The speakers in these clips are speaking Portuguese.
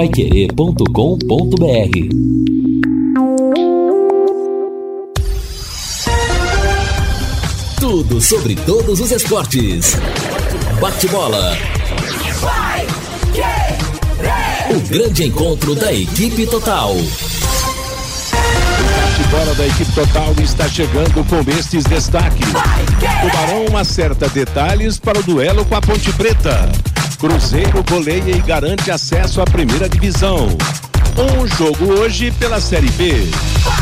paiquerê.com.br Tudo sobre todos os esportes. Bate-bola. O grande encontro da equipe total. Bate-bola da equipe total está chegando com estes destaques. Tubarão acerta detalhes para o duelo com a Ponte Preta. Cruzeiro goleia e garante acesso à primeira divisão. Um jogo hoje pela Série B.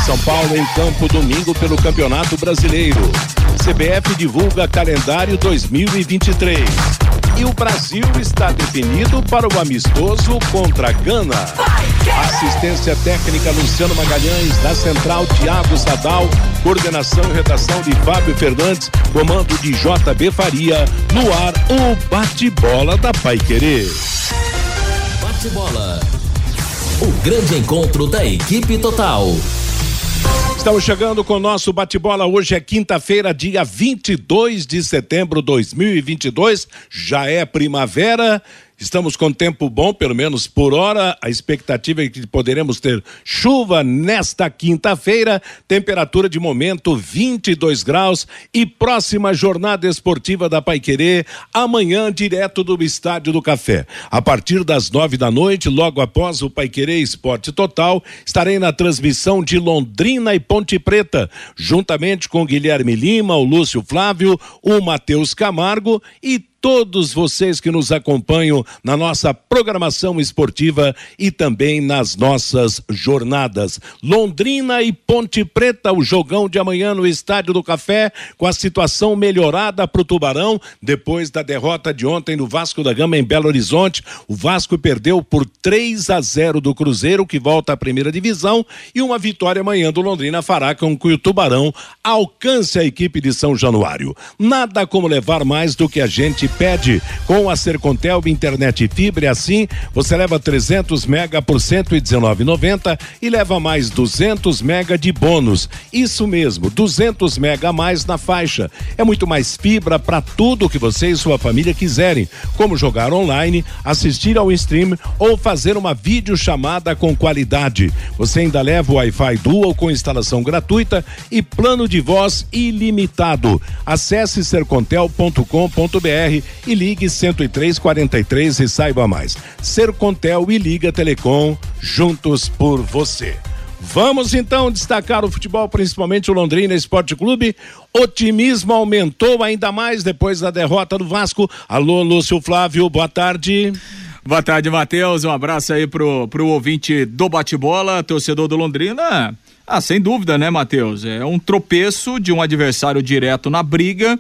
São Paulo em campo domingo pelo Campeonato Brasileiro. CBF divulga calendário 2023. E o Brasil está definido para o amistoso contra a Gana. Assistência técnica Luciano Magalhães, da Central Tiago Sadal, coordenação e redação de Fábio Fernandes, comando de JB Faria, no ar o bate-bola da Pai Querer. Bate-bola. O grande encontro da equipe total. Estamos chegando com o nosso bate-bola. Hoje é quinta-feira, dia 22 de setembro de 2022. Já é primavera Estamos com tempo bom, pelo menos por hora. A expectativa é que poderemos ter chuva nesta quinta-feira. Temperatura de momento 22 graus e próxima jornada esportiva da Paiquerê amanhã direto do Estádio do Café. A partir das nove da noite, logo após o Paiquerê Esporte Total, estarei na transmissão de Londrina e Ponte Preta, juntamente com Guilherme Lima, o Lúcio Flávio, o Matheus Camargo e todos vocês que nos acompanham na nossa programação esportiva e também nas nossas jornadas. Londrina e Ponte Preta, o jogão de amanhã no Estádio do Café, com a situação melhorada para o Tubarão, depois da derrota de ontem no Vasco da Gama em Belo Horizonte. O Vasco perdeu por 3 a 0 do Cruzeiro, que volta à primeira divisão, e uma vitória amanhã do Londrina fará com que o Tubarão alcance a equipe de São Januário. Nada como levar mais do que a gente pede. Com a Sercontel internet fibra, assim você leva 300 mega por 119,90 e leva mais 200 mega de bônus. Isso mesmo, 200 mega a mais na faixa. É muito mais fibra para tudo que você e sua família quiserem, como jogar online, assistir ao stream ou fazer uma videochamada com qualidade. Você ainda leva o Wi-Fi Dual com instalação gratuita e plano de voz ilimitado. Acesse sercontel.com.br e ligue 10343 e saiba mais. Sercontel e Liga Telecom, juntos por você. Vamos então destacar o futebol, principalmente o Londrina Esporte Clube. Otimismo aumentou ainda mais depois da derrota do Vasco. Alô, Lúcio Flávio, boa tarde. Boa tarde, Matheus. Um abraço aí pro, pro ouvinte do bate-bola, torcedor do Londrina. Ah, sem dúvida, né, Matheus? É um tropeço de um adversário direto na briga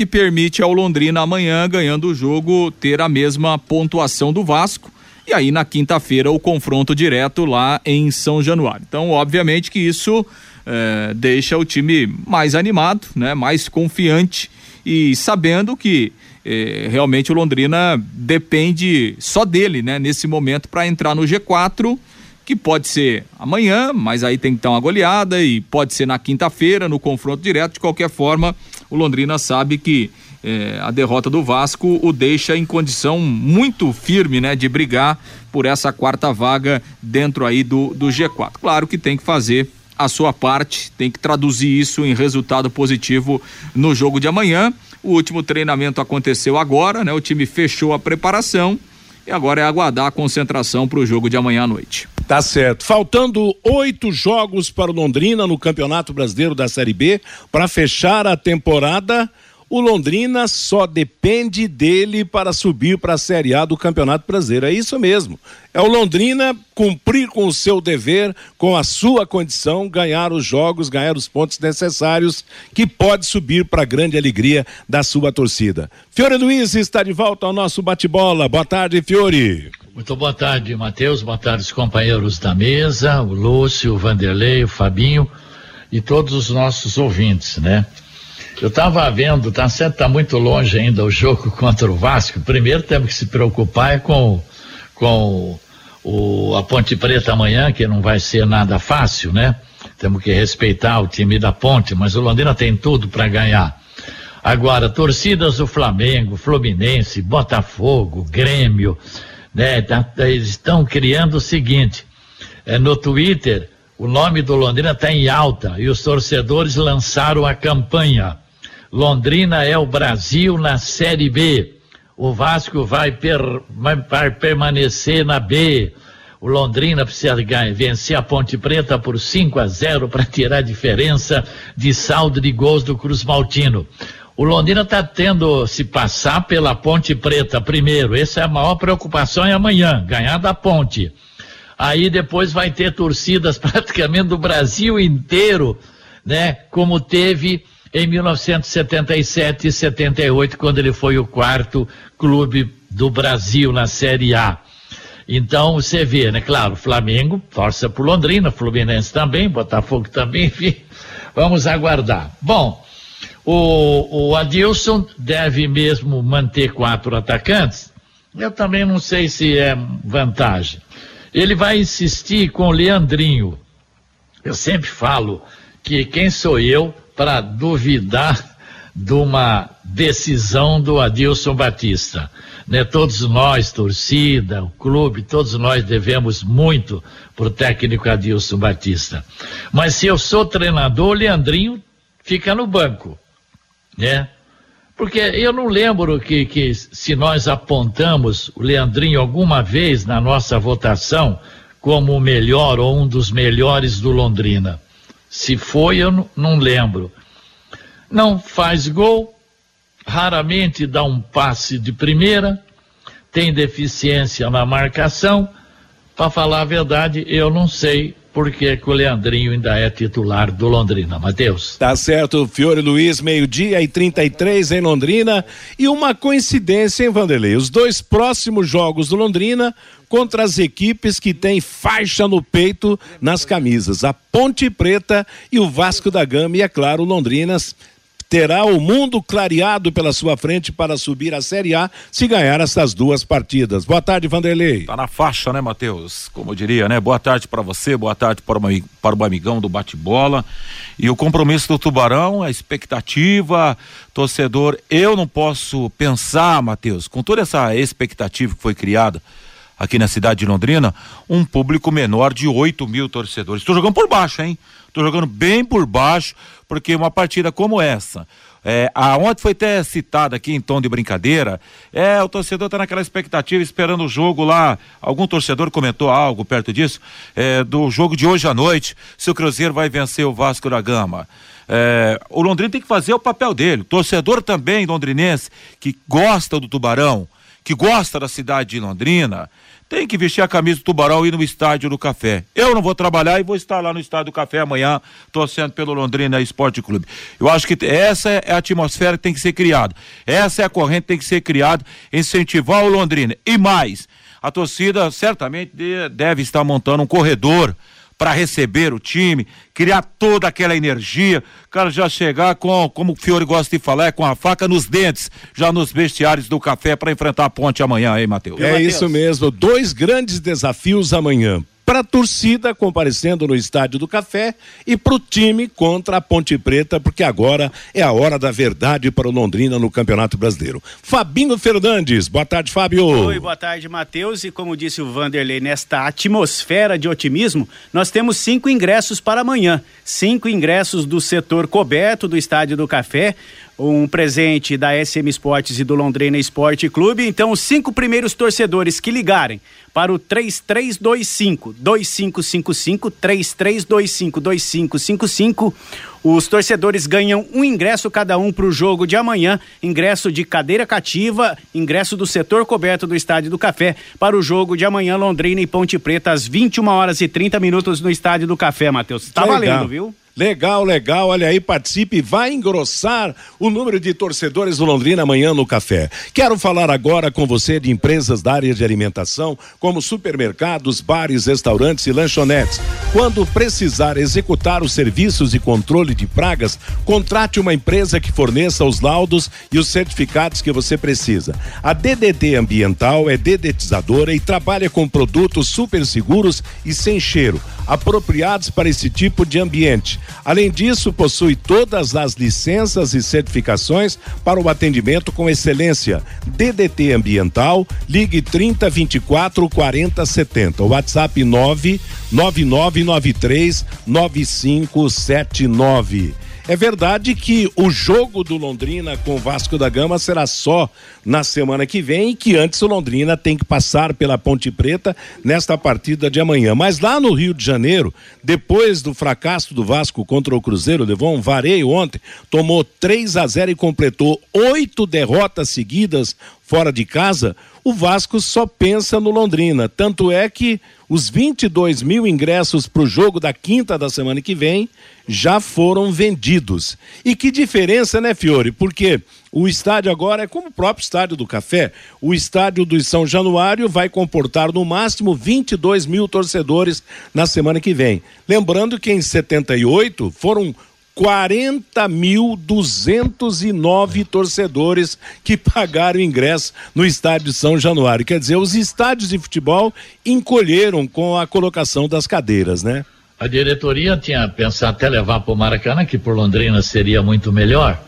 que permite ao Londrina amanhã, ganhando o jogo, ter a mesma pontuação do Vasco. E aí, na quinta-feira, o confronto direto lá em São Januário. Então, obviamente que isso é, deixa o time mais animado, né? mais confiante e sabendo que é, realmente o Londrina depende só dele, né? Nesse momento para entrar no G4, que pode ser amanhã, mas aí tem que ter uma goleada e pode ser na quinta-feira no confronto direto. De qualquer forma, o Londrina sabe que é, a derrota do Vasco o deixa em condição muito firme, né, de brigar por essa quarta vaga dentro aí do, do G4. Claro que tem que fazer a sua parte, tem que traduzir isso em resultado positivo no jogo de amanhã. O último treinamento aconteceu agora, né? O time fechou a preparação e agora é aguardar a concentração para o jogo de amanhã à noite. Tá certo. Faltando oito jogos para o Londrina no Campeonato Brasileiro da Série B para fechar a temporada. O Londrina só depende dele para subir para a Série A do Campeonato Brasileiro. É isso mesmo. É o Londrina cumprir com o seu dever, com a sua condição, ganhar os jogos, ganhar os pontos necessários, que pode subir para a grande alegria da sua torcida. Fiore Luiz está de volta ao nosso bate-bola. Boa tarde, Fiore. Muito boa tarde, Matheus. Boa tarde, os companheiros da mesa, o Lúcio, o Vanderlei, o Fabinho e todos os nossos ouvintes, né? Eu estava vendo, tá certo, tá muito longe ainda o jogo contra o Vasco. Primeiro temos que se preocupar é com, com o, a Ponte Preta amanhã, que não vai ser nada fácil, né? Temos que respeitar o time da Ponte, mas o Londrina tem tudo para ganhar. Agora, torcidas do Flamengo, Fluminense, Botafogo, Grêmio, Né? Tá, tá, eles estão criando o seguinte: é, no Twitter, o nome do Londrina está em alta e os torcedores lançaram a campanha. Londrina é o Brasil na Série B. O Vasco vai, per, vai permanecer na B. O Londrina precisa vencer a Ponte Preta por 5 a 0 para tirar a diferença de saldo de gols do Cruz Maltino. O Londrina está tendo se passar pela Ponte Preta primeiro. Essa é a maior preocupação é amanhã, ganhar da Ponte. Aí depois vai ter torcidas praticamente do Brasil inteiro, né? Como teve em 1977 e 78, quando ele foi o quarto clube do Brasil na Série A. Então você vê, né? Claro, Flamengo força por Londrina, Fluminense também, Botafogo também, enfim. Vamos aguardar. Bom, o, o Adilson deve mesmo manter quatro atacantes. Eu também não sei se é vantagem. Ele vai insistir com o Leandrinho. Eu sempre falo que quem sou eu para duvidar de uma decisão do Adilson Batista né? Todos nós, torcida, o clube, todos nós devemos muito pro técnico Adilson Batista. Mas se eu sou treinador, o Leandrinho fica no banco, né? Porque eu não lembro que, que se nós apontamos o Leandrinho alguma vez na nossa votação como o melhor ou um dos melhores do Londrina. Se foi, eu não, lembro. Não faz gol, raramente dá um passe de primeira, tem deficiência na marcação. Para falar a verdade, eu não sei por que, que o Leandrinho ainda é titular do Londrina, Matheus. Tá certo, Fiore Luiz, meio-dia e 33 em Londrina. E uma coincidência, hein, Vanderlei? Os dois próximos jogos do Londrina contra as equipes que têm faixa no peito nas camisas. A Ponte Preta e o Vasco da Gama. E, é claro, Londrinas terá o mundo clareado pela sua frente para subir a Série A se ganhar essas duas partidas. Boa tarde, Vanderlei. Tá na faixa, né, Matheus? Como eu diria, né? Boa tarde para você, boa tarde para, uma, para o amigão do bate-bola. E o compromisso do Tubarão, a expectativa, torcedor, eu não posso pensar, Matheus, com toda essa expectativa que foi criada aqui na cidade de Londrina, um público menor de 8 mil torcedores. Estou jogando por baixo, hein? Estou jogando bem por baixo, porque uma partida como essa, é, a, ontem foi até citado aqui em tom de brincadeira, é, o torcedor está naquela expectativa, esperando o jogo lá, algum torcedor comentou algo perto disso, é, do jogo de hoje à noite, se o Cruzeiro vai vencer o Vasco da Gama. É, o Londrina tem que fazer o papel dele, torcedor também londrinense, que gosta do Tubarão, que gosta da cidade de Londrina, tem que vestir a camisa do Tubarão e ir no estádio do Café. Eu não vou trabalhar e vou estar lá no estádio do Café amanhã, torcendo pelo Londrina Esporte Clube. Eu acho que essa é a atmosfera que tem que ser criada. Essa é a corrente que tem que ser criada, incentivar o Londrina. E mais, a torcida certamente deve estar montando um corredor para receber o time, criar toda aquela energia, cara já chegar com, como o Fiore gosta de falar, é com a faca nos dentes, já nos vestiários do café para enfrentar a ponte amanhã, hein, Matheus? É isso mesmo, dois grandes desafios amanhã para a torcida comparecendo no Estádio do Café e para o time contra a Ponte Preta, porque agora é a hora da verdade para o Londrina no Campeonato Brasileiro. Fabinho Fernandes, boa tarde, Fábio. Oi, boa tarde, Matheus. E como disse o Vanderlei, nesta atmosfera de otimismo, nós temos cinco ingressos para amanhã. Cinco ingressos do setor coberto do Estádio do Café um presente da SM Esportes e do Londrina Esporte Clube. Então, os cinco primeiros torcedores que ligarem para o 3325 2555 3325 2555 os torcedores ganham um ingresso cada um para o jogo de amanhã, ingresso de cadeira cativa, ingresso do setor coberto do Estádio do Café para o jogo de amanhã Londrina e Ponte Preta às 21 horas e 30 minutos no Estádio do Café, Matheus. Tá valendo, viu? Legal, legal. Olha aí, participe. Vai engrossar o número de torcedores do Londrina amanhã no café. Quero falar agora com você de empresas da área de alimentação, como supermercados, bares, restaurantes e lanchonetes. Quando precisar executar os serviços de controle de pragas, contrate uma empresa que forneça os laudos e os certificados que você precisa. A DDT Ambiental é dedetizadora e trabalha com produtos super seguros e sem cheiro, apropriados para esse tipo de ambiente Além disso, possui todas as licenças e certificações para o atendimento com excelência. DDT Ambiental, ligue 30 24 40 70. WhatsApp 9 9993 9579. É verdade que o jogo do Londrina com o Vasco da Gama será só na semana que vem e que antes o Londrina tem que passar pela Ponte Preta nesta partida de amanhã. Mas lá no Rio de Janeiro, depois do fracasso do Vasco contra o Cruzeiro, levou um vareio ontem, tomou 3 a 0 e completou oito derrotas seguidas fora de casa, o Vasco só pensa no Londrina. Tanto é que os 22 mil ingressos para o jogo da quinta da semana que vem já foram vendidos. E que diferença, né, Fiore? Porque o estádio agora é como o próprio estádio do Café. O estádio do São Januário vai comportar no máximo 22 mil torcedores na semana que vem. Lembrando que em 78 foram 40.209 torcedores que pagaram ingresso no estádio São Januário. Quer dizer, os estádios de futebol encolheram com a colocação das cadeiras, né? A diretoria tinha pensado até levar para o Maracanã, que por Londrina seria muito melhor,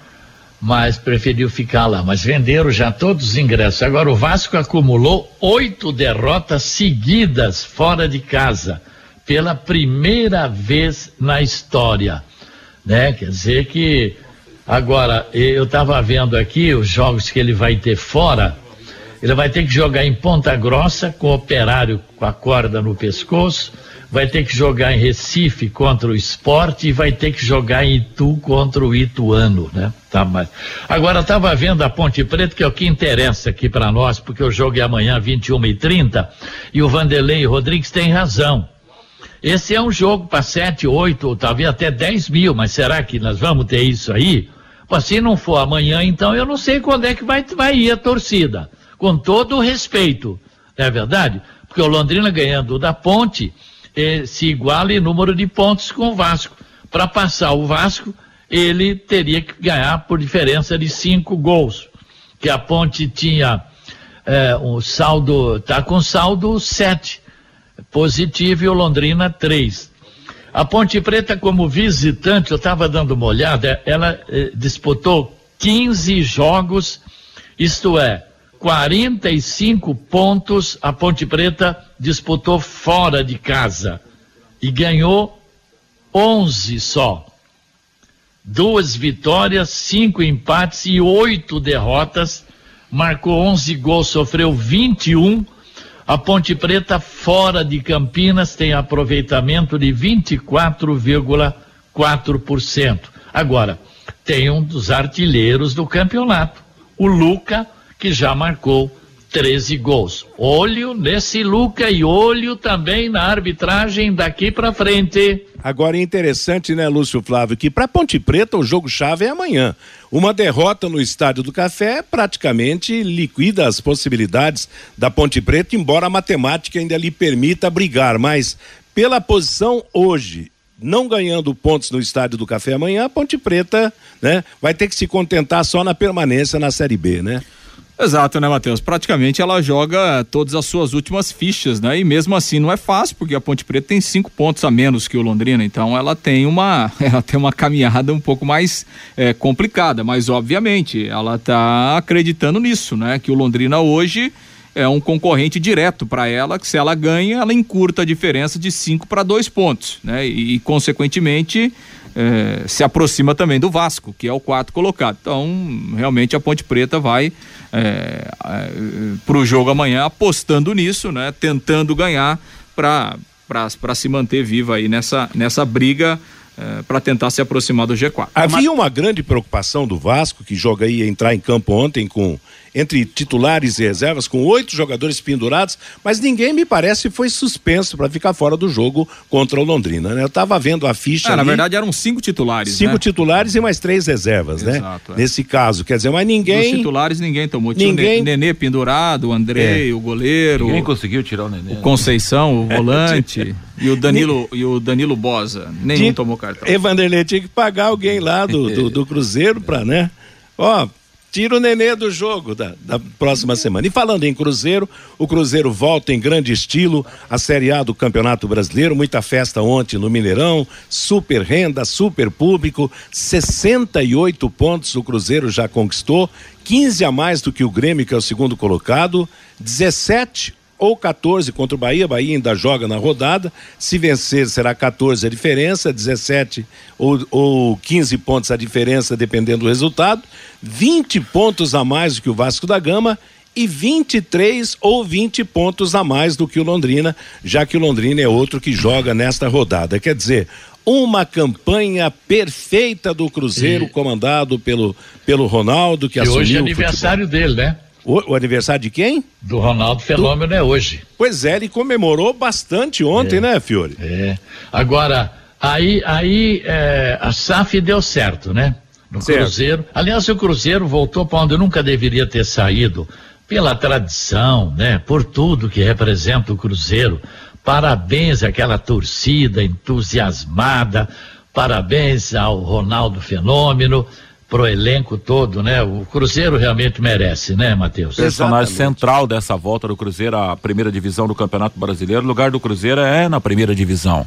mas preferiu ficar lá. Mas venderam já todos os ingressos. Agora o Vasco acumulou oito derrotas seguidas fora de casa, pela primeira vez na história né? Quer dizer que agora eu estava vendo aqui os jogos que ele vai ter fora. Ele vai ter que jogar em Ponta Grossa com o operário com a corda no pescoço, vai ter que jogar em Recife contra o esporte e vai ter que jogar em Itu contra o Ituano, né? Tá, mas... Agora estava vendo a Ponte Preta, que é o que interessa aqui para nós, porque o jogo é amanhã, 21 e 30 e o Vanderlei Rodrigues tem razão. Esse é um jogo para 7, 8, ou talvez até 10 mil, mas será que nós vamos ter isso aí? Pô, se não for amanhã, então eu não sei quando é que vai, vai ir a torcida. Com todo o respeito, não é verdade? Porque o Londrina ganhando da ponte eh, se iguala em número de pontos com o Vasco. Para passar o Vasco, ele teria que ganhar por diferença de cinco gols. Que a ponte tinha eh, um saldo, tá com saldo 7 positivo e o Londrina 3. A Ponte Preta, como visitante, eu estava dando uma olhada, ela eh, disputou 15 jogos, isto é, 45 pontos a Ponte Preta disputou fora de casa e ganhou 11 só. Duas vitórias, cinco empates e oito derrotas. Marcou 11 gols, sofreu 21 a Ponte Preta, fora de Campinas, tem aproveitamento de 24,4%. Agora, tem um dos artilheiros do campeonato, o Luca, que já marcou 13 gols. Olho nesse Luca e olho também na arbitragem daqui para frente. Agora é interessante, né, Lúcio Flávio, que para Ponte Preta o jogo chave é amanhã. Uma derrota no Estádio do Café praticamente liquida as possibilidades da Ponte Preta, embora a matemática ainda lhe permita brigar, mas pela posição hoje não ganhando pontos no Estádio do Café amanhã, a Ponte Preta, né, vai ter que se contentar só na permanência na Série B, né? Exato, né, Matheus? Praticamente ela joga todas as suas últimas fichas, né? E mesmo assim não é fácil, porque a Ponte Preta tem cinco pontos a menos que o Londrina, então ela tem uma, ela tem uma caminhada um pouco mais é, complicada, mas obviamente ela está acreditando nisso, né? Que o Londrina hoje é um concorrente direto para ela, que se ela ganha, ela encurta a diferença de cinco para dois pontos, né? E, e consequentemente é, se aproxima também do Vasco, que é o quarto colocado. Então, realmente a Ponte Preta vai é, é, para o jogo amanhã apostando nisso, né? Tentando ganhar para se manter viva aí nessa, nessa briga é, para tentar se aproximar do G4. Havia uma grande preocupação do Vasco, que joga aí entrar em campo ontem com entre titulares e reservas, com oito jogadores pendurados, mas ninguém me parece foi suspenso para ficar fora do jogo contra o Londrina. Né? Eu estava vendo a ficha. É, ali, na verdade eram cinco titulares. Cinco né? titulares e mais três reservas, né? Exato, né? É. Nesse caso, quer dizer, mas ninguém. Os titulares ninguém tomou. Tinha ninguém... o Nenê pendurado, o André, é. o goleiro. Ninguém conseguiu tirar o Nenê. O Conceição, o volante. e o Danilo, e o Danilo Bosa. Nenhum tinha... tomou cartão. Evanderlei tinha que pagar alguém lá do, do, do Cruzeiro para, né? Ó, tira o nenê do jogo da, da próxima semana. E falando em Cruzeiro, o Cruzeiro volta em grande estilo à Série A do Campeonato Brasileiro, muita festa ontem no Mineirão, super renda, super público, 68 pontos o Cruzeiro já conquistou, 15 a mais do que o Grêmio, que é o segundo colocado, 17 ou 14 contra o Bahia. Bahia ainda joga na rodada. Se vencer, será 14 a diferença, 17 ou, ou 15 pontos a diferença, dependendo do resultado. 20 pontos a mais do que o Vasco da Gama e 23 ou 20 pontos a mais do que o Londrina, já que o Londrina é outro que joga nesta rodada. Quer dizer, uma campanha perfeita do Cruzeiro, e... comandado pelo, pelo Ronaldo, que e assumiu. Hoje é aniversário dele, né? O, o, aniversário de quem? Do Ronaldo Fenômeno Do... é hoje. Pois é, ele comemorou bastante ontem, é, né, Fiore? É. Agora, aí, aí é, a SAF deu certo, né? No certo. Cruzeiro. Aliás, o Cruzeiro voltou para onde nunca deveria ter saído, pela tradição, né? Por tudo que representa o Cruzeiro. Parabéns àquela torcida entusiasmada, parabéns ao Ronaldo Fenômeno pro elenco todo, né? O Cruzeiro realmente merece, né, Matheus? Personagem central dessa volta do Cruzeiro à primeira divisão do Campeonato Brasileiro. O lugar do Cruzeiro é na primeira divisão.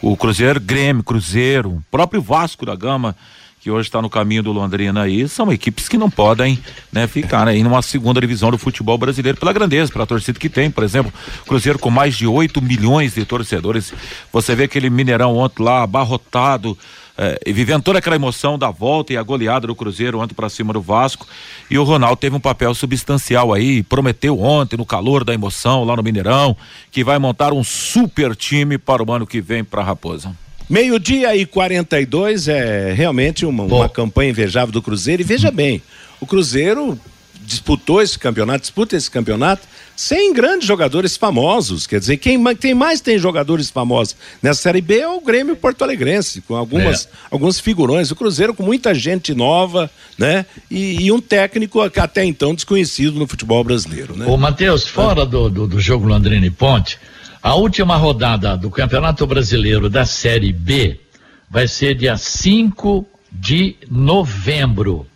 O Cruzeiro, Grêmio, Cruzeiro, o próprio Vasco da Gama que hoje está no caminho do Londrina aí, são equipes que não podem né, ficar aí numa segunda divisão do futebol brasileiro pela grandeza, pela torcida que tem. Por exemplo, Cruzeiro com mais de 8 milhões de torcedores. Você vê aquele Mineirão ontem lá, abarrotado é, e vivendo toda aquela emoção da volta e a goleada do Cruzeiro ontem para cima do Vasco. E o Ronaldo teve um papel substancial aí, prometeu ontem, no calor da emoção, lá no Mineirão, que vai montar um super time para o ano que vem para a Raposa. Meio-dia e 42 é realmente uma, uma campanha invejável do Cruzeiro. E veja bem, o Cruzeiro disputou esse campeonato, disputa esse campeonato sem grandes jogadores famosos. Quer dizer, quem, quem mais tem jogadores famosos nessa Série B é o Grêmio Porto Alegrense, com algumas, é. alguns figurões. O Cruzeiro com muita gente nova, né? E, e um técnico até então desconhecido no futebol brasileiro, né? Ô, Matheus, fora do, do, do jogo Londrina e Ponte, a última rodada do Campeonato Brasileiro da Série B vai ser dia 5 de novembro.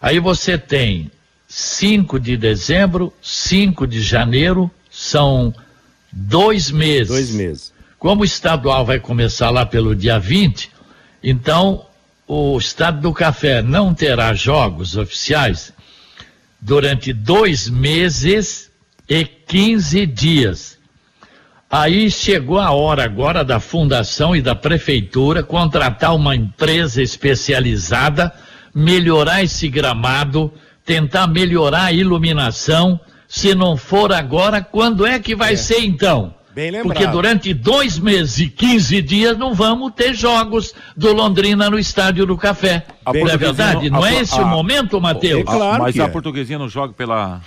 Aí você tem 5 de dezembro, 5 de janeiro, são dois meses. Dois meses. Como o estadual vai começar lá pelo dia 20, então o Estado do Café não terá jogos oficiais durante dois meses e 15 dias. Aí chegou a hora agora da fundação e da prefeitura contratar uma empresa especializada, melhorar esse gramado tentar melhorar a iluminação. Se não for agora, quando é que vai é. ser então? Bem lembrado. Porque durante dois meses e 15 dias não vamos ter jogos do Londrina no Estádio do Café. A não é verdade? Não, é esse a, o momento, Matheus? É claro mas a é. portuguesinha não joga pela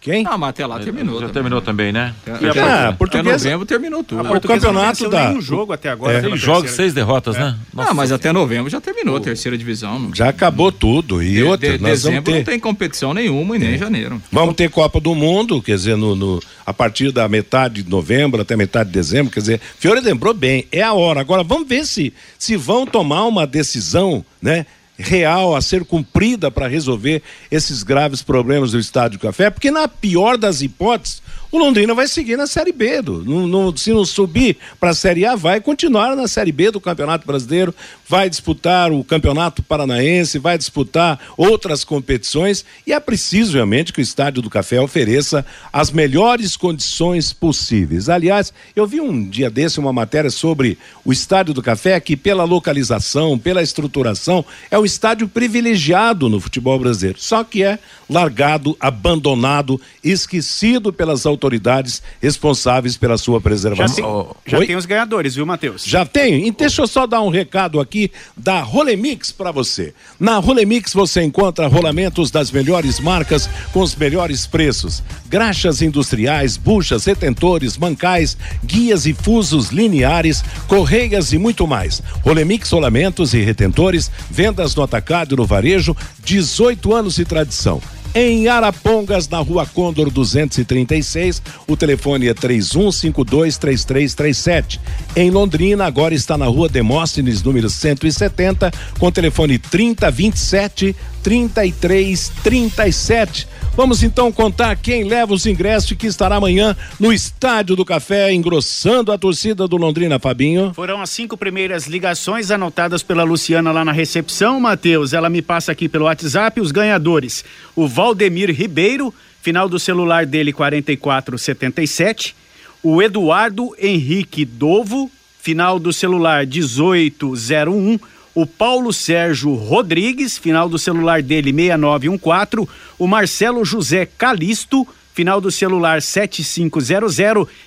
quem? Ah, mas até lá terminou. Já também. terminou também, né? É, ah, portuguesa... Até novembro terminou tudo. o campeonato da... um jogo até agora. É. Seis jogos, seis derrotas, é. né? Nossa. Ah, mas até novembro já terminou a terceira divisão. Já acabou tudo. E de, outra, de, dezembro ter... não tem competição nenhuma e nem é. janeiro. Vamos ter Copa do Mundo, quer dizer, no, no, a partir da metade de novembro até metade de dezembro, quer dizer, Fiore lembrou bem, é a hora. Agora vamos ver se, se vão tomar uma decisão, né? Real a ser cumprida para resolver esses graves problemas do Estádio Café, porque na pior das hipóteses, o Londrina vai seguir na Série B. Do, no, no, se não subir para a Série A, vai continuar na Série B do Campeonato Brasileiro, vai disputar o Campeonato Paranaense, vai disputar outras competições e é preciso realmente que o Estádio do Café ofereça as melhores condições possíveis. Aliás, eu vi um dia desse uma matéria sobre o Estádio do Café, que pela localização, pela estruturação, é o estádio privilegiado no futebol brasileiro. Só que é largado, abandonado, esquecido pelas autoridades autoridades responsáveis pela sua preservação. Já tem, já tem os ganhadores, viu, Matheus? Já tem? Então, deixa eu só dar um recado aqui da Rolemix para você. Na Rolemix você encontra rolamentos das melhores marcas com os melhores preços. Graxas industriais, buchas, retentores, mancais, guias e fusos lineares, correias e muito mais. Rolemix rolamentos e retentores, vendas no atacado e no varejo, 18 anos de tradição Em Arapongas, na rua Condor 236, o telefone é 31523337. Em Londrina, agora está na rua Demóstenes, número 170, com telefone 3027 3337. Vamos então contar quem leva os ingressos e que estará amanhã no Estádio do Café, engrossando a torcida do Londrina, Fabinho. Foram as cinco primeiras ligações anotadas pela Luciana lá na recepção, Matheus. Ela me passa aqui pelo WhatsApp os ganhadores. O Valdemir Ribeiro, final do celular dele 4477. O Eduardo Henrique Dovo, final do celular 1801 o Paulo Sérgio Rodrigues, final do celular dele 6914, o Marcelo José Calisto, final do celular 7500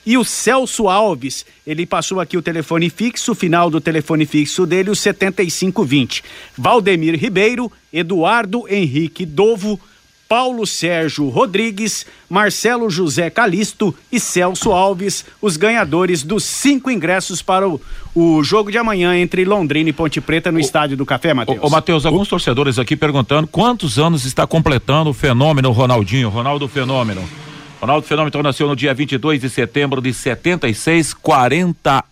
e o Celso Alves, ele passou aqui o telefone fixo, final do telefone fixo dele o 7520. Valdemir Ribeiro, Eduardo Henrique Dovo, Paulo Sérgio Rodrigues, Marcelo José Calisto e Celso Alves, os ganhadores dos cinco ingressos para o, o jogo de amanhã entre Londrina e Ponte Preta no o, Estádio do Café, Matheus. Ô, Matheus, alguns torcedores aqui perguntando quantos anos está completando o fenômeno Ronaldinho, Ronaldo Fenômeno. Ronaldo Fenômeno nasceu no dia 22 de setembro de 76,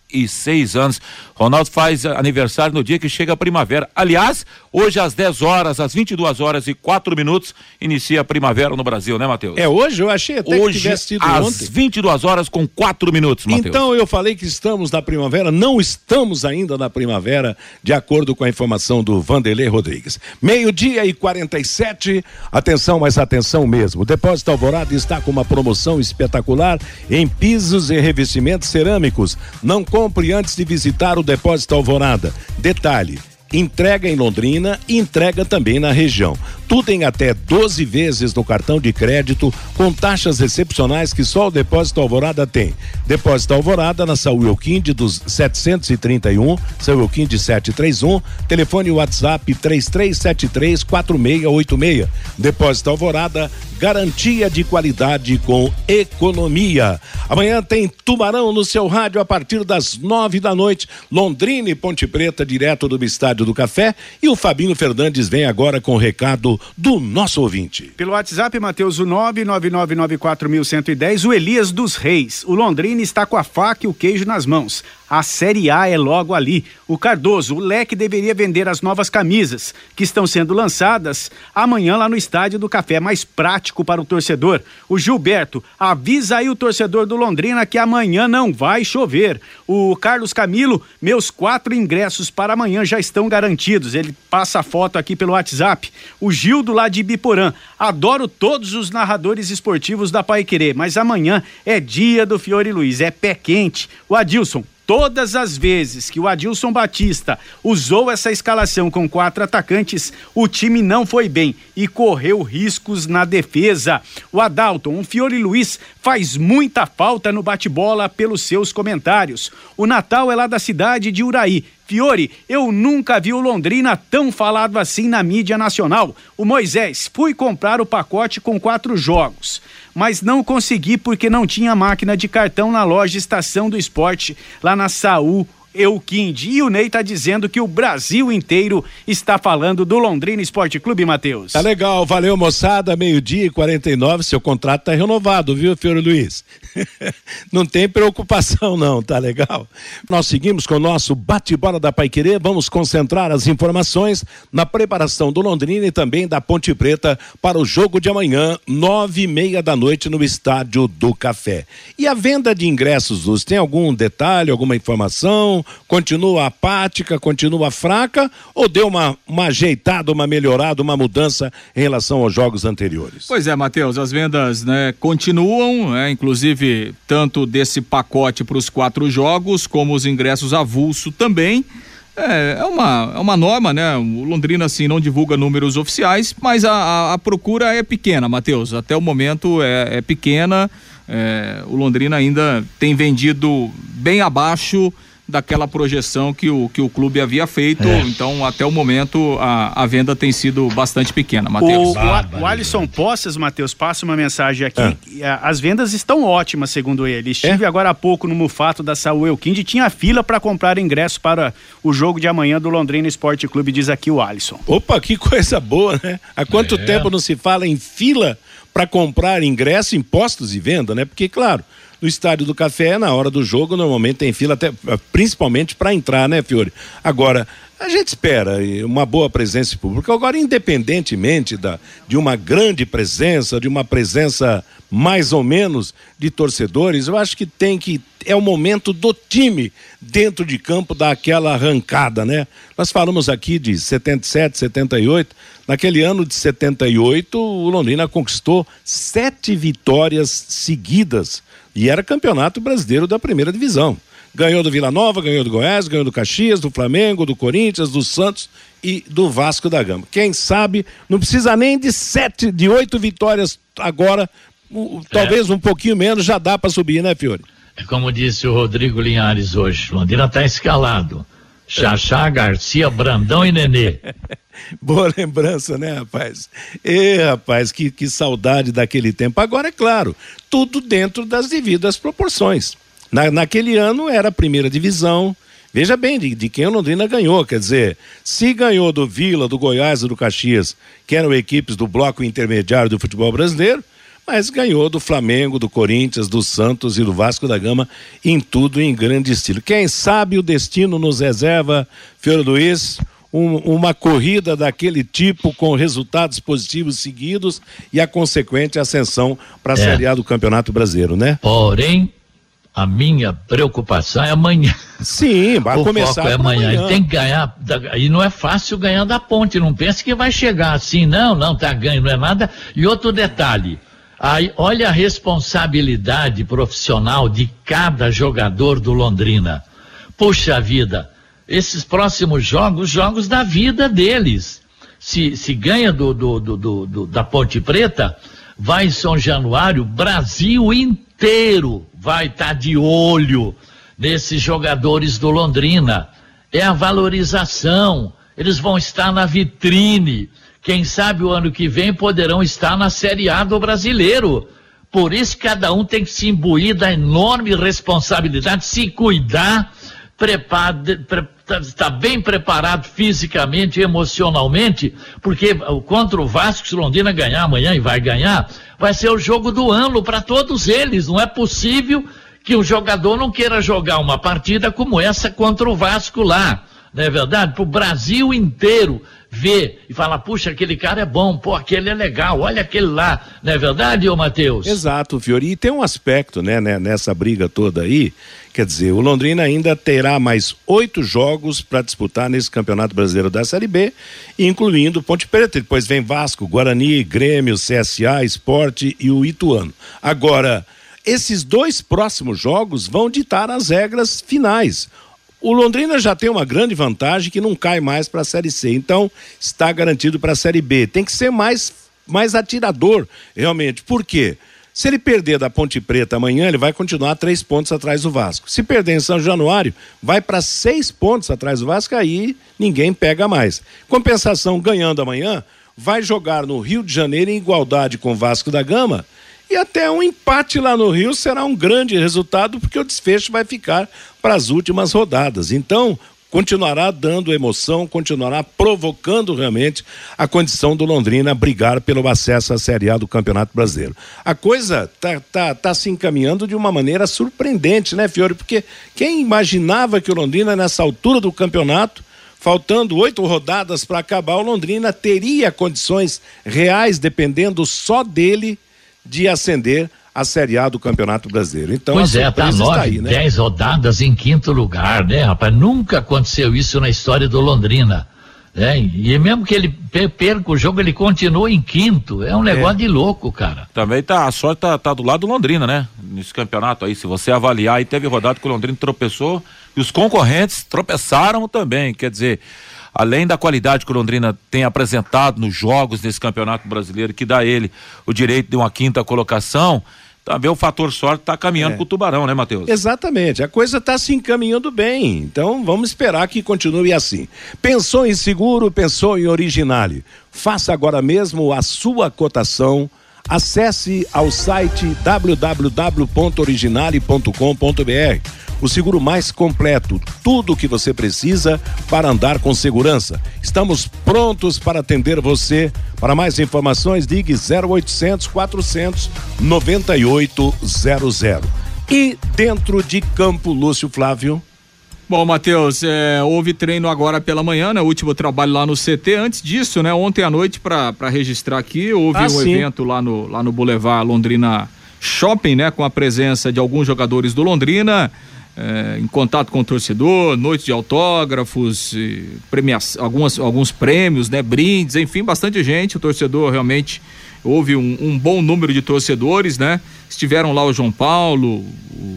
46 anos. Ronaldo faz aniversário no dia que chega a primavera. Aliás, hoje às 10 horas, às 22 horas e 4 minutos, inicia a primavera no Brasil, né, Matheus? É hoje? Eu achei até hoje, que tivesse sido às ontem. 22 horas com 4 minutos, Matheus. Então eu falei que estamos na primavera, não estamos ainda na primavera, de acordo com a informação do Vanderlei Rodrigues. Meio-dia e 47, atenção, mas atenção mesmo. O Depósito Alvorada está com uma promoção espetacular em pisos e revestimentos cerâmicos. Não compre antes de visitar o Depósito Alvorada. Detalhe: entrega em Londrina e entrega também na região. Tudo em até 12 vezes no cartão de crédito, com taxas excepcionais que só o Depósito Alvorada tem. Depósito Alvorada na Saúl dos 731, Saúl Elquinde 731, telefone WhatsApp 33734686. Depósito Alvorada, garantia de qualidade com economia. Amanhã tem Tubarão no seu rádio a partir das nove da noite, Londrina e Ponte Preta, direto do Estádio do Café. E o Fabinho Fernandes vem agora com o recado do nosso ouvinte. Pelo WhatsApp, Matheus, o 99994110, o Elias dos Reis. O Londrina está com a faca e o queijo nas mãos. A Série A é logo ali. O Cardoso, o Leque deveria vender as novas camisas que estão sendo lançadas amanhã lá no Estádio do Café, mais prático para o torcedor. O Gilberto, avisa aí o torcedor do Londrina que amanhã não vai chover. O Carlos Camilo, meus quatro ingressos para amanhã já estão garantidos. Ele passa a foto aqui pelo WhatsApp. O Gildo lá de Biporã, adoro todos os narradores esportivos da Pai mas amanhã é dia do Fiore Luiz, é pé quente. O Adilson, Todas as vezes que o Adilson Batista usou essa escalação com quatro atacantes, o time não foi bem e correu riscos na defesa. O Adalton, o Fiore Luiz, faz muita falta no bate-bola pelos seus comentários. O Natal é lá da cidade de Uraí. Fiore, eu nunca vi o Londrina tão falado assim na mídia nacional. O Moisés, fui comprar o pacote com quatro jogos mas não consegui porque não tinha máquina de cartão na loja Estação do Esporte, lá na Saúl Euquinde. E o Ney tá dizendo que o Brasil inteiro está falando do Londrina Esporte Clube, Matheus. Tá legal, valeu moçada, meio-dia e 49, seu contrato tá renovado, viu, Fiore Luiz? não tem preocupação não, tá legal? Nós seguimos com o nosso bate-bola da Paiquerê, vamos concentrar as informações na preparação do Londrina e também da Ponte Preta para o jogo de amanhã, nove e meia da noite no Estádio do Café. E a venda de ingressos, Luz, tem algum detalhe, alguma informação? Continua apática, continua fraca ou deu uma, uma ajeitada, uma melhorada, uma mudança em relação aos jogos anteriores? Pois é, Matheus, as vendas né, continuam, né, inclusive tanto desse pacote para os quatro jogos, como os ingressos avulso também. É, é, uma, é uma norma, né? O Londrina, assim, não divulga números oficiais, mas a, a, a procura é pequena, Matheus. Até o momento é, é pequena. É, o Londrina ainda tem vendido bem abaixo daquela projeção que o, que o clube havia feito. É. Então, até o momento, a, a venda tem sido bastante pequena, Matheus. O, o, o Alisson Poças, Matheus, passa uma mensagem aqui. É. As vendas estão ótimas, segundo ele. Estive é? agora há pouco no Mufato da Saúl Elquinde e tinha fila para comprar ingresso para o jogo de amanhã do Londrina Esporte Clube, diz aqui o Alisson. Opa, que coisa boa, né? Há quanto é. tempo não se fala em fila para comprar ingresso, impostos e venda, né? Porque, claro, no estádio do Café, na hora do jogo, normalmente tem fila, até, principalmente para entrar, né, Fiore? Agora, a gente espera uma boa presença pública. Agora, independentemente da, de uma grande presença, de uma presença mais ou menos de torcedores, eu acho que tem que. É o momento do time dentro de campo dar aquela arrancada, né? Nós falamos aqui de 77, 78. Naquele ano de 78, o Londrina conquistou sete vitórias seguidas e era campeonato brasileiro da primeira divisão. Ganhou do Vila Nova, ganhou do Goiás, ganhou do Caxias, do Flamengo, do Corinthians, do Santos e do Vasco da Gama. Quem sabe não precisa nem de sete, de oito vitórias agora, talvez é. um pouquinho menos já dá para subir, né, Fiore? É como disse o Rodrigo Linhares hoje, Londrina está escalado. Chachá, Garcia, Brandão e Nenê. Boa lembrança, né, rapaz? E rapaz, que, que saudade daquele tempo. Agora, é claro, tudo dentro das devidas proporções. Na, naquele ano era a primeira divisão. Veja bem de, de quem o Londrina ganhou. Quer dizer, se ganhou do Vila, do Goiás e do Caxias, que eram equipes do bloco intermediário do futebol brasileiro, mas ganhou do Flamengo, do Corinthians, do Santos e do Vasco da Gama em tudo em grande estilo. Quem sabe o destino nos reserva, Fiore Luiz, um, uma corrida daquele tipo com resultados positivos seguidos e a consequente ascensão para a é. Série A do Campeonato Brasileiro, né? Porém, a minha preocupação é amanhã. Sim, vai o começar foco é amanhã. amanhã. Ele tem que ganhar. E não é fácil ganhar da ponte. Não pense que vai chegar assim. Não, não, tá ganho, não é nada. E outro detalhe. Aí, olha a responsabilidade profissional de cada jogador do Londrina. Puxa vida, esses próximos jogos, jogos da vida deles. Se, se ganha do, do, do, do da Ponte Preta, vai em São Januário, Brasil inteiro vai estar tá de olho nesses jogadores do Londrina. É a valorização. Eles vão estar na vitrine. Quem sabe o ano que vem poderão estar na Série A do brasileiro. Por isso, cada um tem que se imbuir da enorme responsabilidade, se cuidar, preparar, está bem preparado fisicamente e emocionalmente, porque contra o Vasco, se Londrina ganhar amanhã e vai ganhar, vai ser o jogo do ano para todos eles. Não é possível que um jogador não queira jogar uma partida como essa contra o Vasco lá. Não é verdade? Para o Brasil inteiro ver e falar, puxa, aquele cara é bom, pô, aquele é legal, olha aquele lá, não é verdade, ô Matheus? Exato, Fiori, e tem um aspecto, né, né, nessa briga toda aí, quer dizer, o Londrina ainda terá mais oito jogos para disputar nesse Campeonato Brasileiro da Série B, incluindo Ponte Preta, depois vem Vasco, Guarani, Grêmio, CSA, Esporte e o Ituano. Agora, esses dois próximos jogos vão ditar as regras finais. O Londrina já tem uma grande vantagem que não cai mais para a Série C, então está garantido para a Série B. Tem que ser mais, mais atirador, realmente. Por quê? Se ele perder da Ponte Preta amanhã, ele vai continuar três pontos atrás do Vasco. Se perder em São Januário, vai para seis pontos atrás do Vasco, aí ninguém pega mais. Compensação, ganhando amanhã, vai jogar no Rio de Janeiro em igualdade com o Vasco da Gama e até um empate lá no Rio será um grande resultado, porque o desfecho vai ficar para as últimas rodadas. Então, continuará dando emoção, continuará provocando realmente a condição do Londrina brigar pelo acesso à Série A do Campeonato Brasileiro. A coisa tá, tá, tá se encaminhando de uma maneira surpreendente, né, Fiore? Porque quem imaginava que o Londrina, nessa altura do campeonato, faltando oito rodadas para acabar, o Londrina teria condições reais, dependendo só dele, de ascender a Série A do Campeonato Brasileiro. Então, pois é, tá nove, aí, né? dez rodadas em quinto lugar, né, rapaz? Nunca aconteceu isso na história do Londrina. Né? E mesmo que ele perca o jogo, ele continua em quinto. É um negócio é. de louco, cara. Também tá, a sorte tá, tá, do lado do Londrina, né? Nesse campeonato aí, se você avaliar, aí teve rodada que o Londrina tropeçou e os concorrentes tropeçaram também. Quer dizer, além da qualidade que o Londrina tem apresentado nos jogos desse Campeonato Brasileiro, que dá ele o direito de uma quinta colocação, também o fator sorte está caminhando é. com o Tubarão, né, Matheus? Exatamente, a coisa está se encaminhando bem, então vamos esperar que continue assim. Pensou em seguro, pensou em originale. Faça agora mesmo a sua cotação. Acesse ao site www.originale.com.br o seguro mais completo, tudo o que você precisa para andar com segurança. Estamos prontos para atender você. Para mais informações, ligue 0800 400 9800. E dentro de campo, Lúcio Flávio. Bom, Matheus, é, houve treino agora pela manhã, né? O último trabalho lá no CT. Antes disso, né? Ontem à noite, para registrar aqui, houve ah, um sim. evento lá no, lá no Boulevard Londrina Shopping, né? Com a presença de alguns jogadores do Londrina é, em contato com o torcedor, noite de autógrafos, premiação, algumas, alguns prêmios, né, brindes, enfim, bastante gente. O torcedor realmente houve um, um, bom número de torcedores, né? Estiveram lá o João Paulo,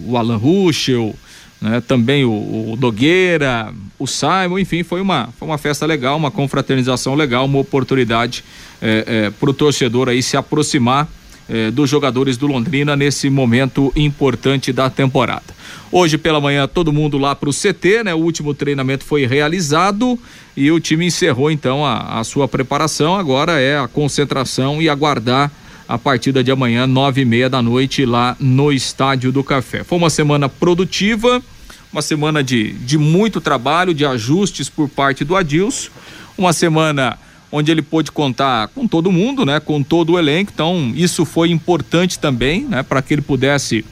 o Alan Ruschel, né? também o, o Nogueira, o Simon, enfim, foi uma, foi uma festa legal, uma confraternização legal, uma oportunidade é, é, para o torcedor aí se aproximar é, dos jogadores do Londrina nesse momento importante da temporada. Hoje pela manhã todo mundo lá para o CT, né? O último treinamento foi realizado e o time encerrou então a, a sua preparação. Agora é a concentração e aguardar a partida de amanhã, nove e meia da noite, lá no Estádio do Café. Foi uma semana produtiva, uma semana de, de muito trabalho, de ajustes por parte do Adilson, uma semana onde ele pôde contar com todo mundo, né, com todo o elenco. Então, isso foi importante também, né, para que ele pudesse,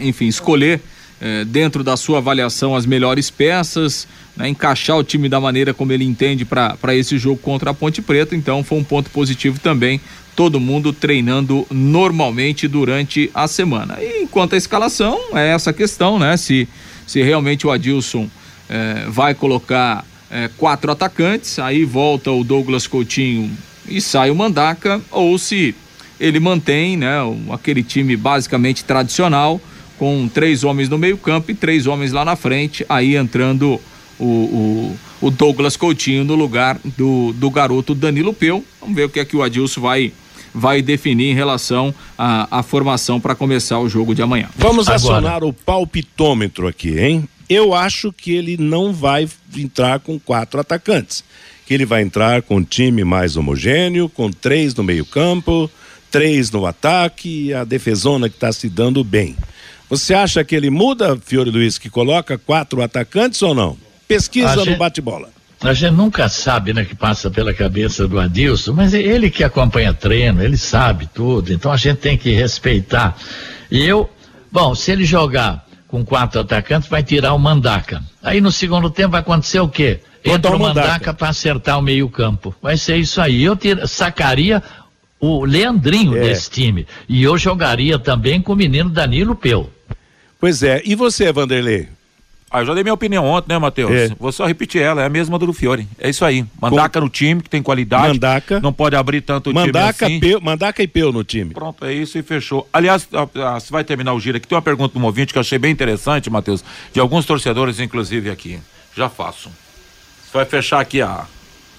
enfim, escolher eh, dentro da sua avaliação as melhores peças, né, encaixar o time da maneira como ele entende para esse jogo contra a Ponte Preta. Então foi um ponto positivo também. Todo mundo treinando normalmente durante a semana. E enquanto a escalação, é essa questão, né? Se, se realmente o Adilson eh, vai colocar eh, quatro atacantes, aí volta o Douglas Coutinho e sai o Mandaca, ou se ele mantém né, aquele time basicamente tradicional com três homens no meio-campo e três homens lá na frente, aí entrando o, o, o, Douglas Coutinho no lugar do, do garoto Danilo Peu. Vamos ver o que é que o Adilson vai vai definir em relação à, formação para começar o jogo de amanhã. Vamos Agora. acionar o palpitômetro aqui, hein? Eu acho que ele não vai entrar com quatro atacantes. Que ele vai entrar com um time mais homogêneo, com três no meio-campo, três no ataque e a defesona que está se dando bem. Você acha que ele muda, Fiore Luiz, que coloca quatro atacantes ou não? Pesquisa no bate-bola. A gente nunca sabe, né, que passa pela cabeça do Adilson, mas é ele que acompanha treino, ele sabe tudo, então a gente tem que respeitar. E eu, bom, se ele jogar com quatro atacantes, vai tirar o Mandaca. Aí no segundo tempo vai acontecer o quê? Entra o Mandaca para acertar o meio-campo. Vai ser isso aí. Eu tira, sacaria o Leandrinho é. desse time. E eu jogaria também com o menino Danilo Peu. Pois é. E você, Vanderlei? Ah, eu já dei minha opinião ontem, né, Matheus? É. Vou só repetir ela, é a mesma do Fiore. É isso aí. Mandaca Com... no time, que tem qualidade. Mandaca. Não pode abrir tanto o Mandaca, time assim. Peu, Mandaca e Peu no time. Pronto, é isso e fechou. Aliás, você vai terminar o giro aqui. Tem uma pergunta do um ouvinte que eu achei bem interessante, Matheus, de alguns torcedores, inclusive, aqui. Já faço. Você vai fechar aqui a.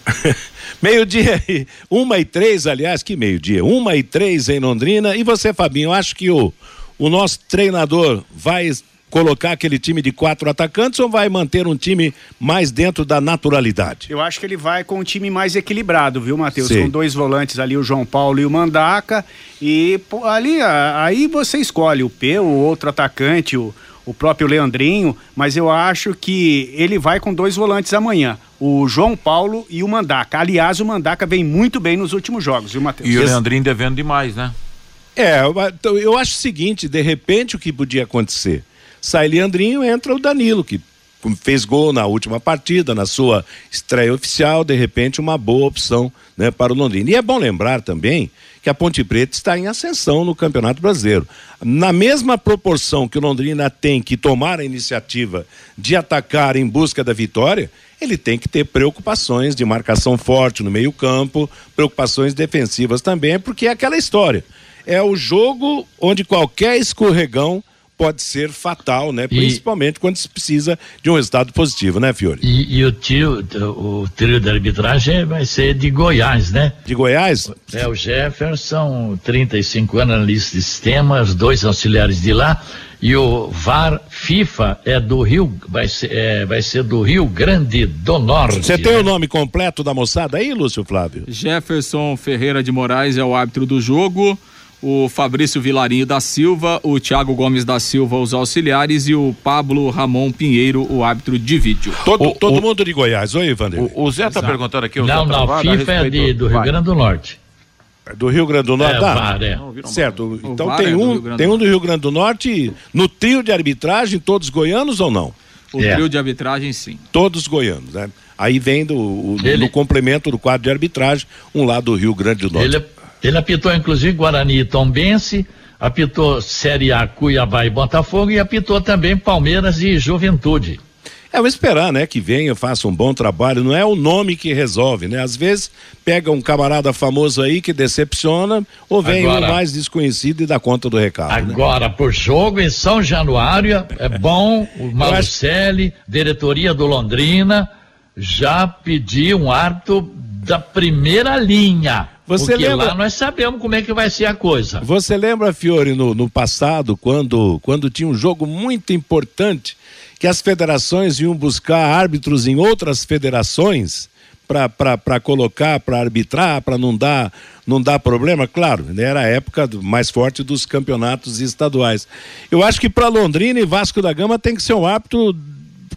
meio-dia, uma e três, aliás, que meio-dia? Uma e três em Londrina. E você, Fabinho, acho que o o nosso treinador vai colocar aquele time de quatro atacantes ou vai manter um time mais dentro da naturalidade? Eu acho que ele vai com um time mais equilibrado, viu, Matheus? Com dois volantes ali, o João Paulo e o Mandaca. E pô, ali, aí você escolhe o P, o outro atacante, o, o próprio Leandrinho, mas eu acho que ele vai com dois volantes amanhã, o João Paulo e o Mandaca. Aliás, o Mandaca vem muito bem nos últimos jogos, viu, Matheus? E o Leandrinho devendo demais, né? É, então, eu acho o seguinte, de repente o que podia acontecer? Sai Leandrinho, entra o Danilo, que fez gol na última partida, na sua estreia oficial, de repente uma boa opção né, para o Londrina. E é bom lembrar também que a Ponte Preta está em ascensão no Campeonato Brasileiro. Na mesma proporção que o Londrina tem que tomar a iniciativa de atacar em busca da vitória, ele tem que ter preocupações de marcação forte no meio-campo, preocupações defensivas também, porque é aquela história é o jogo onde qualquer escorregão pode ser fatal, né? Principalmente e, quando se precisa de um resultado positivo, né, Fiore? E, e o trio, o trio de arbitragem vai ser de Goiás, né? De Goiás? É, o Jefferson, 35 anos, analista de sistemas, dois auxiliares de lá, e o VAR FIFA é do Rio, vai ser, é, vai ser do Rio Grande do Norte. Você tem né? o nome completo da moçada aí, Lúcio Flávio? Jefferson Ferreira de Moraes é o árbitro do jogo o Fabrício Vilarinho da Silva, o Thiago Gomes da Silva, os auxiliares e o Pablo Ramon Pinheiro, o árbitro de vídeo. Todo, o, todo o, mundo de Goiás, oi, Vander. O, o Zé está perguntando aqui. O não, Zé não, FIFA é de, do Rio Grande do Norte. É do Rio Grande do Norte? É, tá. VAR, é. Certo, então tem, é um, tem um do Rio Grande do Norte no trio de arbitragem, todos goianos ou não? O é. trio de arbitragem, sim. Todos goianos, né? Aí vem do, o, Ele... no complemento do quadro de arbitragem, um lá do Rio Grande do Norte. Ele é ele apitou inclusive Guarani e Tombense, apitou Série A Cuiabá e Botafogo e apitou também Palmeiras e Juventude. É, vou esperar, né, que venha, faça um bom trabalho. Não é o nome que resolve, né? Às vezes pega um camarada famoso aí que decepciona, ou vem agora, um mais desconhecido e dá conta do recado. Né? Agora, né? por jogo em São Januário, é bom, o Marcelli, acho... diretoria do Londrina, já pediu um árbitro da primeira linha. Você Porque lembra... lá nós sabemos como é que vai ser a coisa. Você lembra, Fiore, no, no passado, quando, quando tinha um jogo muito importante, que as federações iam buscar árbitros em outras federações para colocar, para arbitrar, para não dar, não dar problema? Claro, né, era a época mais forte dos campeonatos estaduais. Eu acho que para Londrina e Vasco da Gama tem que ser um árbitro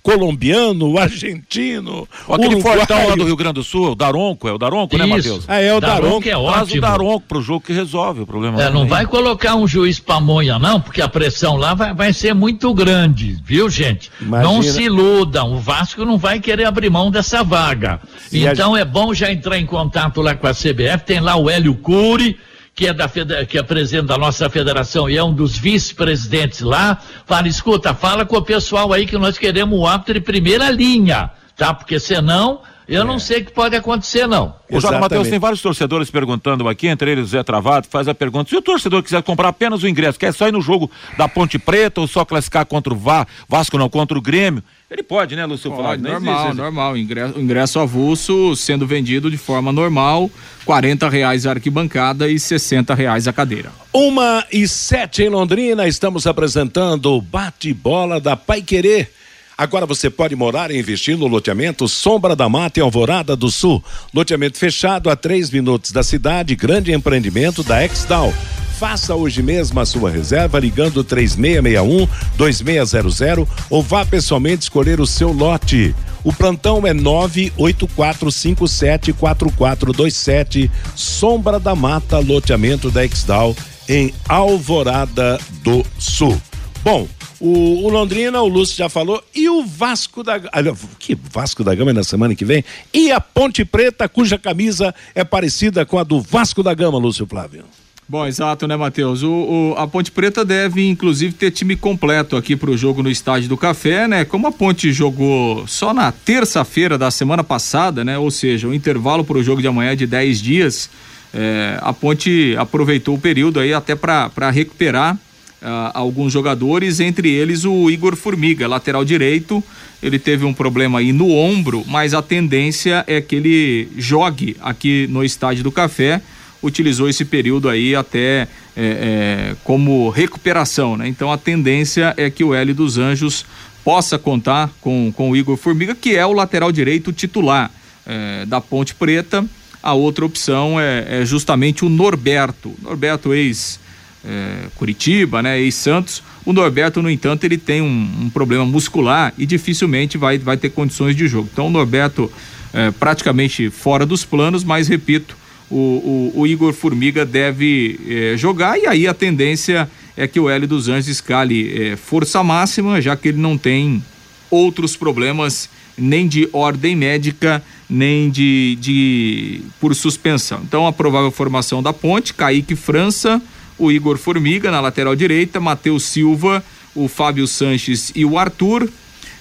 colombiano, argentino. Aquele uruguaio. fortão lá do Rio Grande do Sul, o Daronco, é o Daronco, né, Isso. né, Matheus? Ah, é o Daronco. Daronco é ótimo. Traz o Daronco pro jogo que resolve o problema. É, não vai colocar um juiz pamonha, não, porque a pressão lá vai, vai ser muito grande, viu, gente? Imagina. Não se iludam, o Vasco não vai querer abrir mão dessa vaga. E então a... é bom já entrar em contato lá com a CBF, tem lá o Hélio Cury, que é, da, que é presidente da nossa federação e é um dos vice-presidentes lá, fala, escuta, fala com o pessoal aí que nós queremos um árbitro de primeira linha, tá? Porque senão eu é. não sei o que pode acontecer, não. O Jorge Matheus tem vários torcedores perguntando aqui, entre eles o Zé Travado, faz a pergunta: se o torcedor quiser comprar apenas o ingresso, quer só ir no jogo da Ponte Preta ou só classificar contra o VA, Vasco não, contra o Grêmio, ele pode, né, Lúcio pode, Flávio? Normal, existe, normal. Ingresso, ingresso avulso sendo vendido de forma normal, quarenta reais a arquibancada e sessenta reais a cadeira. Uma e sete em Londrina, estamos apresentando o bate-bola da Pai Querer. Agora você pode morar e investir no loteamento Sombra da Mata em Alvorada do Sul. Loteamento fechado a três minutos da cidade, grande empreendimento da Exdal. Faça hoje mesmo a sua reserva ligando 3661 2600 ou vá pessoalmente escolher o seu lote. O plantão é 984574427, Sombra da Mata, loteamento da Exdal em Alvorada do Sul. Bom, o, o, Londrina, o Lúcio já falou, e o Vasco da Gama. Que Vasco da Gama é na semana que vem? E a Ponte Preta, cuja camisa é parecida com a do Vasco da Gama, Lúcio Flávio. Bom, exato, né, Matheus? O, o, a Ponte Preta deve, inclusive, ter time completo aqui para o jogo no Estádio do Café, né? Como a Ponte jogou só na terça-feira da semana passada, né? Ou seja, o intervalo para o jogo de amanhã é de 10 dias. É, a Ponte aproveitou o período aí até para recuperar Uh, alguns jogadores, entre eles o Igor Formiga, lateral direito. Ele teve um problema aí no ombro, mas a tendência é que ele jogue aqui no Estádio do Café. Utilizou esse período aí até é, é, como recuperação, né? Então a tendência é que o L dos Anjos possa contar com, com o Igor Formiga, que é o lateral direito titular é, da Ponte Preta. A outra opção é, é justamente o Norberto. Norberto, ex é, Curitiba, né, e Santos. O Norberto, no entanto, ele tem um, um, problema muscular e dificilmente vai, vai ter condições de jogo. Então, o Norberto é, praticamente fora dos planos, mas repito, o, o, o Igor Formiga deve é, jogar e aí a tendência é que o Hélio dos Anjos escale é, força máxima, já que ele não tem outros problemas nem de ordem médica, nem de, de por suspensão. Então, a provável formação da ponte, Kaique França, o Igor Formiga na lateral direita, Matheus Silva, o Fábio Sanches e o Arthur.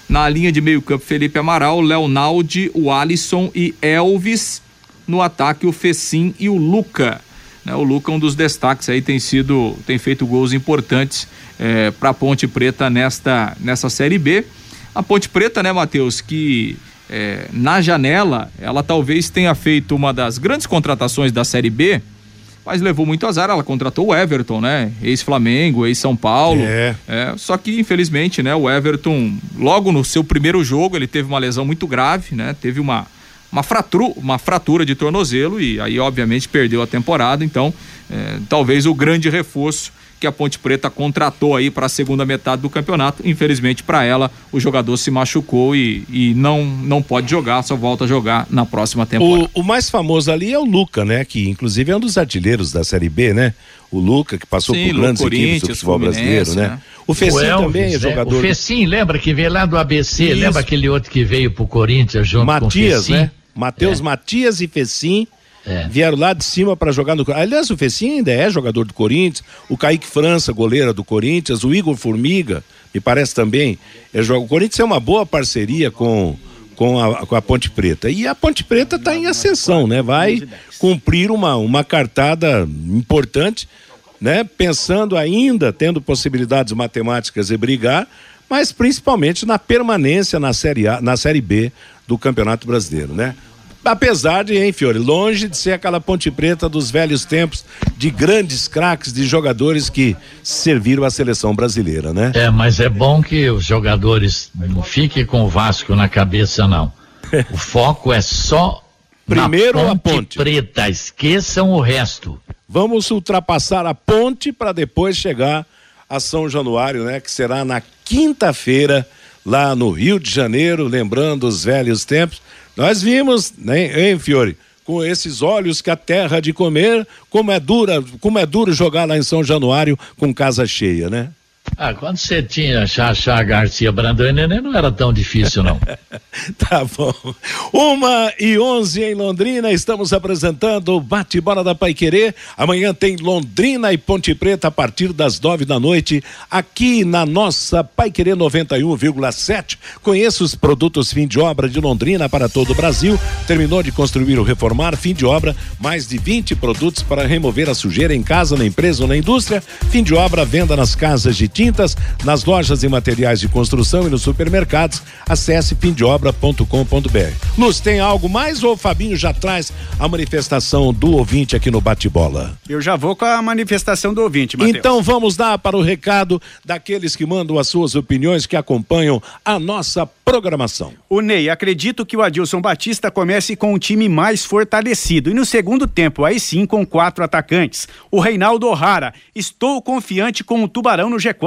Na linha de meio campo, Felipe Amaral, Leonaldi, o Alisson e Elvis. No ataque, o Fecim e o Luca. Né? O Luca, um dos destaques aí, tem sido, tem feito gols importantes é, para a Ponte Preta nesta, nessa Série B. A Ponte Preta, né, Matheus, que é, na janela ela talvez tenha feito uma das grandes contratações da Série B, mas levou muito azar. Ela contratou o Everton, né? Ex-Flamengo, ex-São Paulo. É. é. Só que, infelizmente, né? O Everton, logo no seu primeiro jogo, ele teve uma lesão muito grave, né? Teve uma, uma, fratru, uma fratura de tornozelo e aí, obviamente, perdeu a temporada. Então, é, talvez o grande reforço que a Ponte Preta contratou aí para a segunda metade do campeonato. Infelizmente para ela, o jogador se machucou e, e não, não pode jogar, só volta a jogar na próxima temporada. O, o, mais famoso ali é o Luca, né? Que inclusive é um dos artilheiros da Série B, né? O Luca, que passou Sim, por grandes equipes do futebol brasileiro, né? né? O Fecim também é jogador. O Fecim, lembra que veio lá do ABC, Isso. lembra aquele outro que veio pro Corinthians junto Matias, com o Matias, né? Matheus é. Matias e Fecim é. Vieram lá de cima para jogar no. Aliás, o Fecinho ainda é jogador do Corinthians. O Kaique França, goleiro do Corinthians. O Igor Formiga, me parece também. É, o Corinthians é uma boa parceria com, com, a, com a Ponte Preta. E a Ponte Preta está em ascensão, né? Vai cumprir uma, uma cartada importante, né? Pensando ainda, tendo possibilidades matemáticas de brigar, mas principalmente na permanência na Série A, na Série B do Campeonato Brasileiro, né? Apesar de, hein, Fiore, longe de ser aquela ponte preta dos velhos tempos de grandes craques, de jogadores que serviram à seleção brasileira, né? É, mas é bom que os jogadores não fiquem com o Vasco na cabeça, não. O foco é só Primeiro ponte a ponte preta, esqueçam o resto. Vamos ultrapassar a ponte para depois chegar a São Januário, né? Que será na quinta-feira lá no Rio de Janeiro, lembrando os velhos tempos. Nós vimos, né, hein, Fiore? Com esses olhos que a terra de comer, como é dura, como é duro jogar lá em São Januário com casa cheia, né? Ah, quando você tinha Xaxá Garcia Brandão e não era tão difícil, não. tá bom. Uma e onze em Londrina, estamos apresentando o bate-bola da Paiquerê. Amanhã tem Londrina e Ponte Preta a partir das nove da noite, aqui na nossa Paiquerê 91,7. Conheça os produtos fim de obra de Londrina para todo o Brasil. Terminou de construir ou reformar, fim de obra, mais de 20 produtos para remover a sujeira em casa, na empresa ou na indústria. Fim de obra, venda nas casas de tintas, nas lojas e materiais de construção e nos supermercados. Acesse fimdeobra.com.br. Luz, tem algo mais ou o Fabinho já traz a manifestação do ouvinte aqui no Bate-Bola? Eu já vou com a manifestação do ouvinte, Mateus. Então vamos dar para o recado daqueles que mandam as suas opiniões, que acompanham a nossa programação. O Ney, acredito que o Adilson Batista comece com um time mais fortalecido e no segundo tempo, aí sim, com quatro atacantes. O Reinaldo O'Hara, estou confiante com o Tubarão no G4.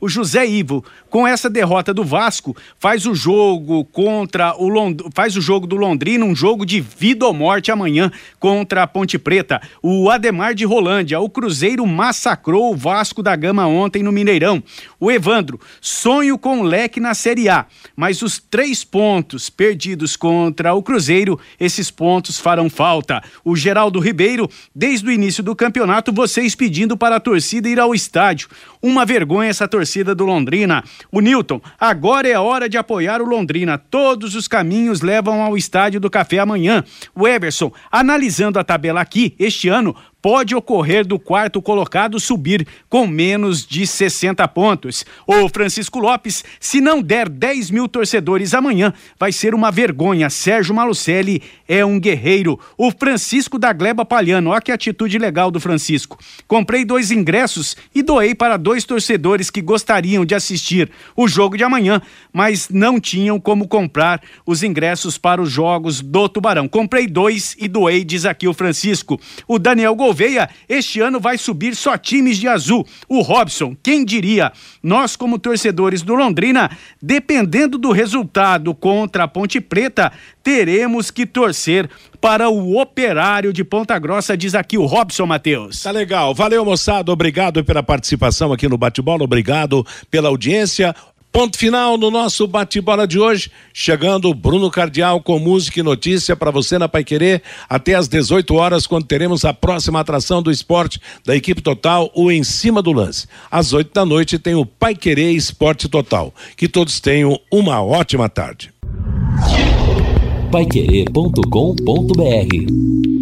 O José Ivo, com essa derrota do Vasco, faz o jogo contra o Lond... faz o jogo do Londrina um jogo de vida ou morte amanhã contra a Ponte Preta. O Ademar de Rolândia, o Cruzeiro massacrou o Vasco da Gama ontem no Mineirão. O Evandro, sonho com o leque na Série A, mas os três pontos perdidos contra o Cruzeiro, esses pontos farão falta. O Geraldo Ribeiro, desde o início do campeonato, vocês pedindo para a torcida ir ao estádio. Uma vergonha essa torcida do Londrina. O Newton, agora é a hora de apoiar o Londrina. Todos os caminhos levam ao estádio do Café amanhã. O Everson, analisando a tabela aqui, este ano, pode ocorrer do quarto colocado subir com menos de 60 pontos. O Francisco Lopes, se não der 10 mil torcedores amanhã, vai ser uma vergonha. Sérgio Malucelli é um guerreiro. O Francisco da Gleba Palhano, olha que atitude legal do Francisco. Comprei dois ingressos e doei para dois torcedores que gostariam de assistir o jogo de amanhã, mas não tinham como comprar os ingressos para os jogos do Tubarão. Comprei dois e doei, diz aqui o Francisco. O Daniel Gol Gouveia, este ano vai subir só times de azul. O Robson, quem diria? Nós, como torcedores do Londrina, dependendo do resultado contra a Ponte Preta, teremos que torcer para o operário de Ponta Grossa, diz aqui o Robson Matheus. Tá legal. Valeu, moçada. Obrigado pela participação aqui no Bate-Bola. Obrigado pela audiência. Ponto final no nosso bate-bola de hoje. Chegando Bruno Cardial com música e notícia para você na Pai Querer até às 18 horas, quando teremos a próxima atração do esporte da equipe total, o Em Cima do Lance. Às 8 da noite tem o Pai Querer Esporte Total. Que todos tenham uma ótima tarde. Paiquerê.com.br